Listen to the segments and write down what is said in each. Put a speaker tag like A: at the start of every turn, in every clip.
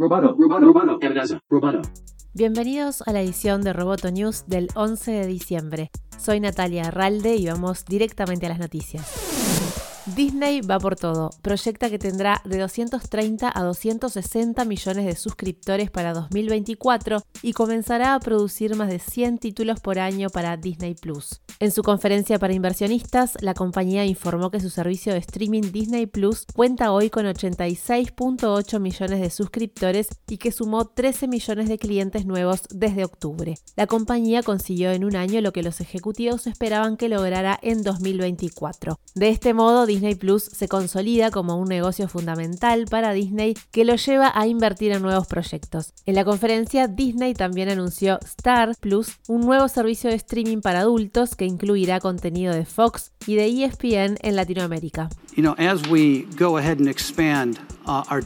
A: Roboto, Roboto, Roboto.
B: Bienvenidos a la edición de Roboto News del 11 de diciembre. Soy Natalia Arralde y vamos directamente a las noticias. Disney va por todo. Proyecta que tendrá de 230 a 260 millones de suscriptores para 2024 y comenzará a producir más de 100 títulos por año para Disney Plus. En su conferencia para inversionistas, la compañía informó que su servicio de streaming Disney Plus cuenta hoy con 86.8 millones de suscriptores y que sumó 13 millones de clientes nuevos desde octubre. La compañía consiguió en un año lo que los ejecutivos esperaban que lograra en 2024. De este modo, Disney Plus se consolida como un negocio fundamental para Disney que lo lleva a invertir en nuevos proyectos. En la conferencia, Disney también anunció Star Plus, un nuevo servicio de streaming para adultos que incluirá contenido de Fox y de ESPN en Latinoamérica.
C: You know, as we go ahead and expand uh, our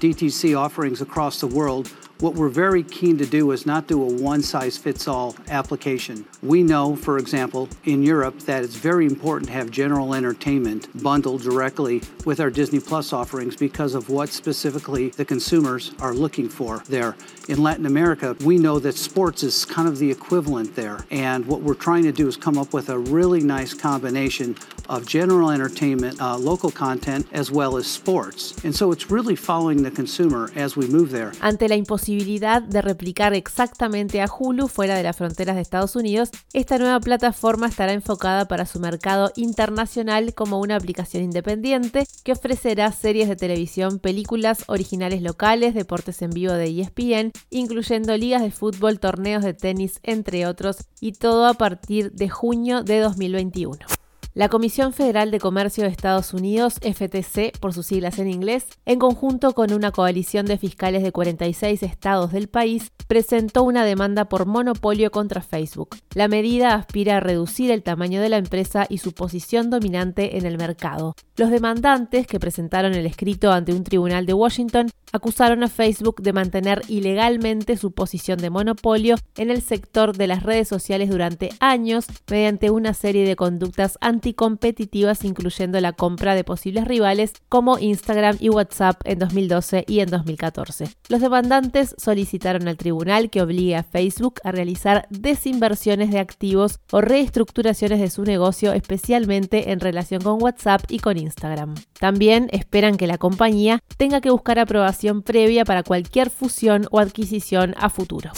C: offerings across the world, What we're very keen to do is not do a one size fits all application. We know, for example, in Europe that it's very important to have general entertainment bundled directly with our Disney Plus offerings because of what specifically the consumers are looking for there. In Latin America, we know that sports is kind of the equivalent there. And what we're trying to do is come up with a really nice combination of general entertainment, uh, local content, as well as sports. And so it's really following the consumer as we move there.
B: Ante la imposibilidad de replicar exactamente a Hulu fuera de las fronteras de Estados Unidos, esta nueva plataforma estará enfocada para su mercado internacional como una aplicación independiente que ofrecerá series de televisión, películas originales locales, deportes en vivo de ESPN, incluyendo ligas de fútbol, torneos de tenis, entre otros, y todo a partir de junio de 2021. La Comisión Federal de Comercio de Estados Unidos, FTC por sus siglas en inglés, en conjunto con una coalición de fiscales de 46 estados del país, presentó una demanda por monopolio contra Facebook. La medida aspira a reducir el tamaño de la empresa y su posición dominante en el mercado. Los demandantes, que presentaron el escrito ante un tribunal de Washington, acusaron a Facebook de mantener ilegalmente su posición de monopolio en el sector de las redes sociales durante años mediante una serie de conductas anticompetitivas incluyendo la compra de posibles rivales como Instagram y WhatsApp en 2012 y en 2014. Los demandantes solicitaron al tribunal que obligue a Facebook a realizar desinversiones de activos o reestructuraciones de su negocio especialmente en relación con WhatsApp y con Instagram. También esperan que la compañía tenga que buscar aprobación previa para cualquier fusión o adquisición a futuro.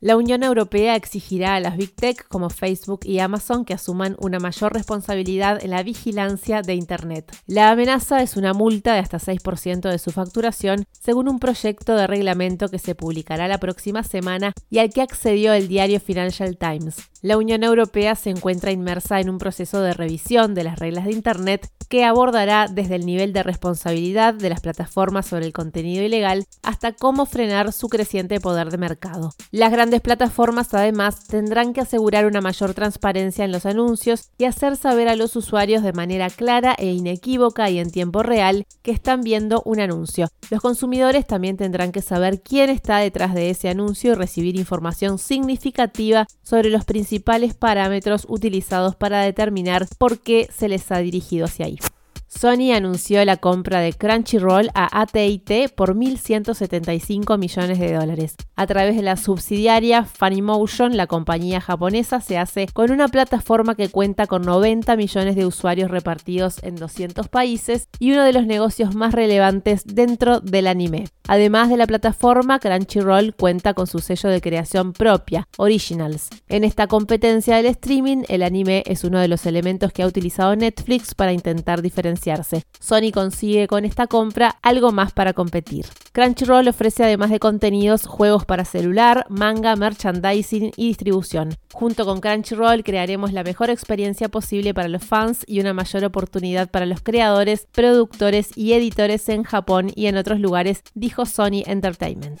B: La Unión Europea exigirá a las Big Tech como Facebook y Amazon que asuman una mayor responsabilidad en la vigilancia de Internet. La amenaza es una multa de hasta 6% de su facturación, según un proyecto de reglamento que se publicará la próxima semana y al que accedió el diario Financial Times. La Unión Europea se encuentra inmersa en un proceso de revisión de las reglas de Internet que abordará desde el nivel de responsabilidad de las plataformas sobre el contenido ilegal hasta cómo frenar su creciente poder de mercado. Las grandes plataformas además tendrán que asegurar una mayor transparencia en los anuncios y hacer saber a los usuarios de manera clara e inequívoca y en tiempo real que están viendo un anuncio. Los consumidores también tendrán que saber quién está detrás de ese anuncio y recibir información significativa sobre los principales parámetros utilizados para determinar por qué se les ha dirigido hacia ahí. Sony anunció la compra de Crunchyroll a AT&T por 1.175 millones de dólares. A través de la subsidiaria Funnymotion, la compañía japonesa se hace con una plataforma que cuenta con 90 millones de usuarios repartidos en 200 países y uno de los negocios más relevantes dentro del anime. Además de la plataforma, Crunchyroll cuenta con su sello de creación propia, Originals. En esta competencia del streaming, el anime es uno de los elementos que ha utilizado Netflix para intentar Sony consigue con esta compra algo más para competir. Crunchyroll ofrece además de contenidos, juegos para celular, manga, merchandising y distribución. Junto con Crunchyroll crearemos la mejor experiencia posible para los fans y una mayor oportunidad para los creadores, productores y editores en Japón y en otros lugares, dijo Sony Entertainment.